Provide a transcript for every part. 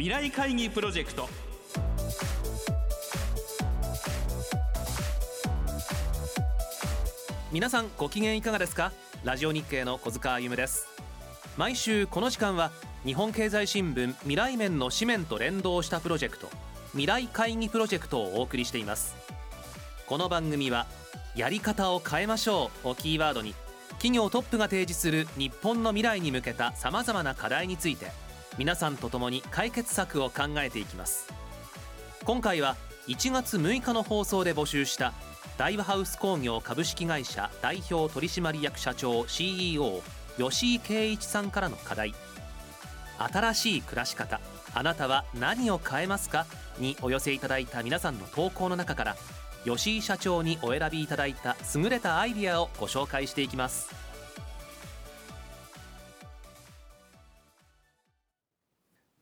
未来会議プロジェクト。皆さんご機嫌いかがですか？ラジオ日経の小塚歩です。毎週この時間は日本経済新聞未来面の紙面と連動したプロジェクト未来会議プロジェクトをお送りしています。この番組はやり方を変えましょうをキーワードに企業トップが提示する日本の未来に向けた様々な課題について皆さんと共に解決策を考えていきます。今回は1月6日の放送で募集した大和ハウス工業株式会社代表取締役社長 CEO 吉井圭一さんからの課題。新しい暮らし方あなたは何を変えますか？にお寄せいただいた皆さんの投稿の中から吉井社長にお選びいただいた優れたアイディアをご紹介していきます。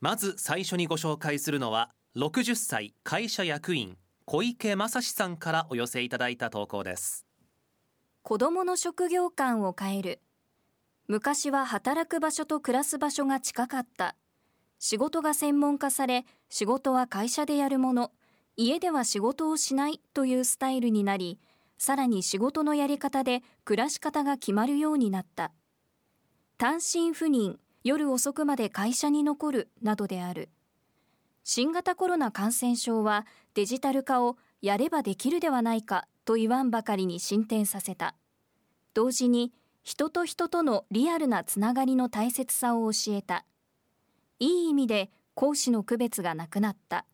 まず最初にご紹介するのは60歳会社役員小池正史さんからお寄せいただいた投稿です。子供の職業観を変える。昔は働く場所と暮らす場所が近かった。仕事が専門化され仕事は会社でやるもの。家では仕事をしないというスタイルになりさらに仕事のやり方で暮らし方が決まるようになった。単身赴任夜遅くまで会社に残るなどである。新型コロナ感染症はデジタル化をやればできるではないかと言わんばかりに進展させた。同時に人と人とのリアルなつながりの大切さを教えた。いい意味で講師の区別がなくなった。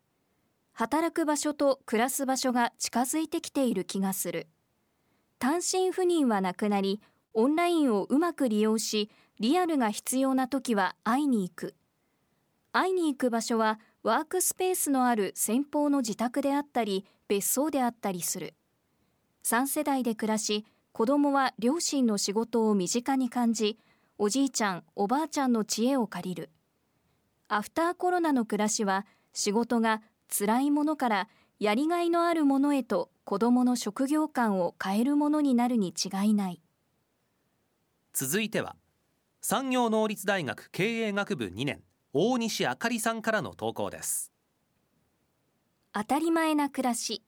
働く場所と暮らす場所が近づいてきている気がする。単身赴任はなくなりオンラインをうまく利用しリアルが必要な時は会いに行く。会いに行く場所はワークスペースのある先方の自宅であったり別荘であったりする。3世代で暮らし子供は両親の仕事を身近に感じおじいちゃんおばあちゃんの知恵を借りる。アフターコロナの暮らしは仕事が辛いものからやりがいのあるものへと子供の職業観を変えるものになるに違いない。続いては産業能率大学経営学部2年大西あかりさんからの投稿です。当たり前な暮らし。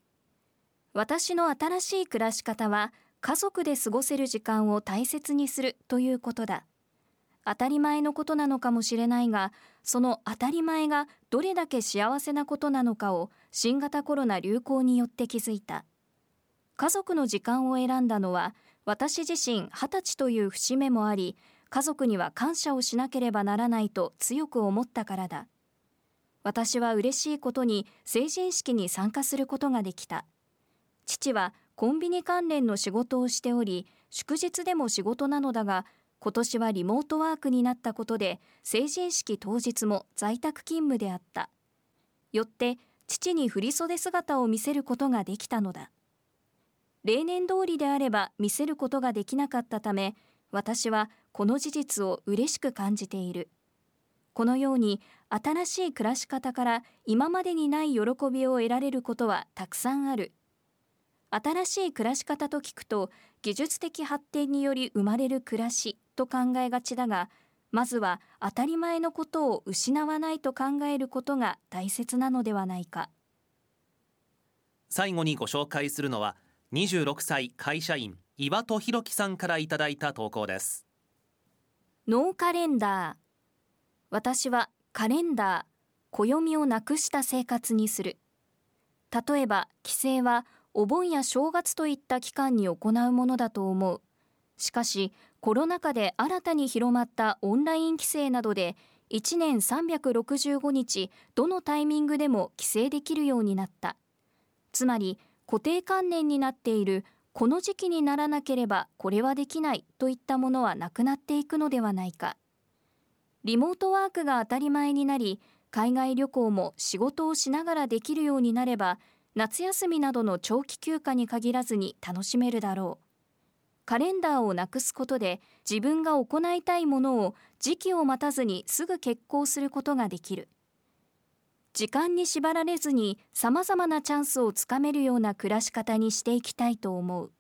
私の新しい暮らし方は家族で過ごせる時間を大切にするということだ。当たり前のことなのかもしれないがその当たり前がどれだけ幸せなことなのかを新型コロナ流行によって気づいた。家族の時間を選んだのは私自身20歳という節目もあり家族には感謝をしなければならないと強く思ったからだ。私は嬉しいことに成人式に参加することができた。父はコンビニ関連の仕事をしており祝日でも仕事なのだが今年はリモートワークになったことで成人式当日も在宅勤務であった。よって父に振袖姿を見せることができたのだ。例年通りであれば見せることができなかったため私はこの事実を嬉しく感じている。このように新しい暮らし方から今までにない喜びを得られることはたくさんある。新しい暮らし方と聞くと技術的発展により生まれる暮らしと考えがちだがまずは当たり前のことを失わないと考えることが大切なのではないか。最後にご紹介するのは26歳会社員岩戸弘樹さんからいただいた投稿です。ノーカレンダー。私はカレンダー暦をなくした生活にする。例えば帰省はお盆や正月といった期間に行うものだと思う。しかしコロナ禍で新たに広まったオンライン規制などで1年365日どのタイミングでも規制できるようになった。つまり固定観念になっているこの時期にならなければこれはできないといったものはなくなっていくのではないか。リモートワークが当たり前になり海外旅行も仕事をしながらできるようになれば夏休みなどの長期休暇に限らずに楽しめるだろう。カレンダーをなくすことで自分が行いたいものを時期を待たずにすぐ決行することができる。時間に縛られずに様々なチャンスをつかめるような暮らし方にしていきたいと思う。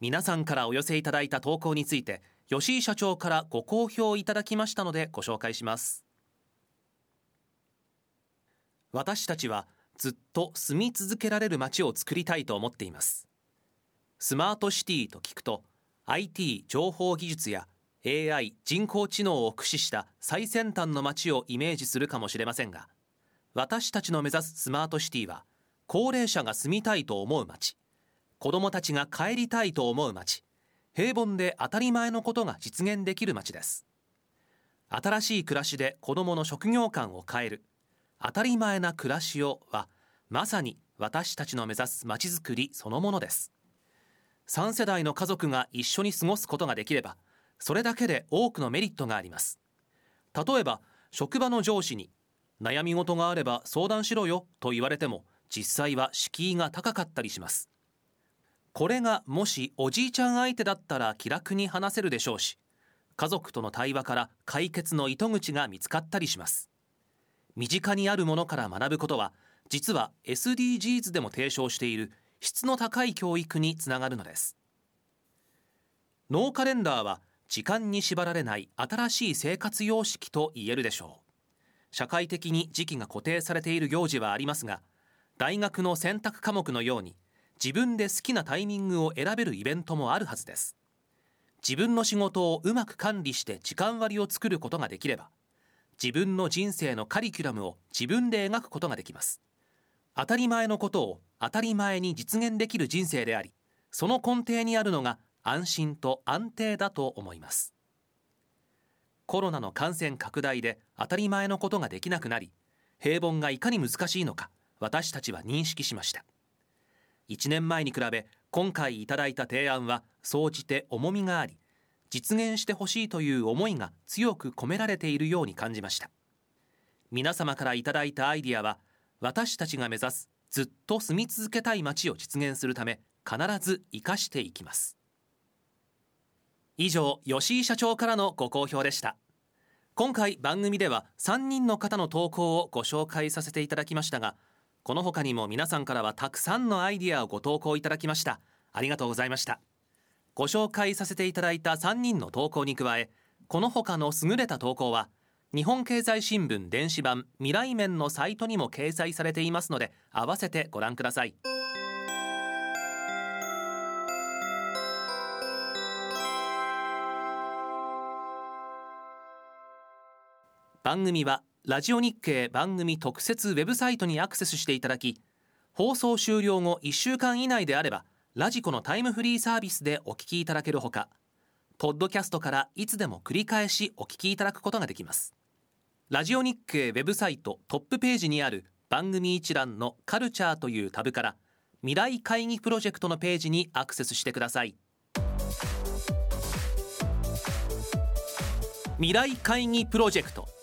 皆さんからお寄せいただいた投稿について吉井社長からご好評いただきましたのでご紹介します。私たちはずっと住み続けられる街を作りたいと思っています。スマートシティと聞くと IT 情報技術や AI 人工知能を駆使した最先端の街をイメージするかもしれませんが私たちの目指すスマートシティは高齢者が住みたいと思う街子どもたちが帰りたいと思う街平凡で当たり前のことが実現できる街です。新しい暮らしで子どもの職業観を変える当たり前な暮らしをはまさに私たちの目指す街づくりそのものです。3世代の家族が一緒に過ごすことができればそれだけで多くのメリットがあります。例えば職場の上司に悩み事があれば相談しろよと言われても実際は敷居が高かったりします。これがもしおじいちゃん相手だったら気楽に話せるでしょうし家族との対話から解決の糸口が見つかったりします。身近にあるものから学ぶことは実は SDGs でも提唱している質の高い教育につながるのです。ノーカレンダーは時間に縛られない新しい生活様式と言えるでしょう。社会的に時期が固定されている行事はありますが大学の選択科目のように自分で好きなタイミングを選べるイベントもあるはずです。自分の仕事をうまく管理して時間割を作ることができれば自分の人生のカリキュラムを自分で描くことができます。当たり前のことを当たり前に実現できる人生でありその根底にあるのが安心と安定だと思います。コロナの感染拡大で当たり前のことができなくなり平凡がいかに難しいのか私たちは認識しました。1年前に比べ今回いただいた提案は総じて重みがあり実現してほしいという思いが強く込められているように感じました。皆様からいただいたアイディアは私たちが目指すずっと住み続けたい街を実現するため必ず生かしていきます。以上吉井社長からのご好評でした。今回番組では3人の方の投稿をご紹介させていただきましたがこの他にも皆さんからはたくさんのアイディアをご投稿いただきました。ありがとうございました。ご紹介させていただいた3人の投稿に加えこの他の優れた投稿は日本経済新聞電子版未来面のサイトにも掲載されていますので合わせてご覧ください。番組はラジオ日経番組特設ウェブサイトにアクセスしていただき放送終了後1週間以内であればラジコのタイムフリーサービスでお聞きいただけるほかポッドキャストからいつでも繰り返しお聞きいただくことができます。ラジオ日経ウェブサイトトップページにある番組一覧のカルチャーというタブから未来会議プロジェクトのページにアクセスしてください。未来会議プロジェクト。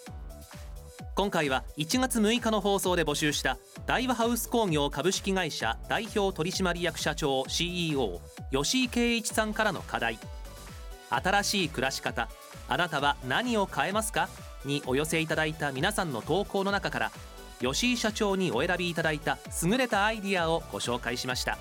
今回は1月6日の放送で募集した大和ハウス工業株式会社代表取締役社長 CEO 吉井圭一さんからの課題新しい暮らし方あなたは何を変えますか？にお寄せいただいた皆さんの投稿の中から吉井社長にお選びいただいた優れたアイディアをご紹介しました。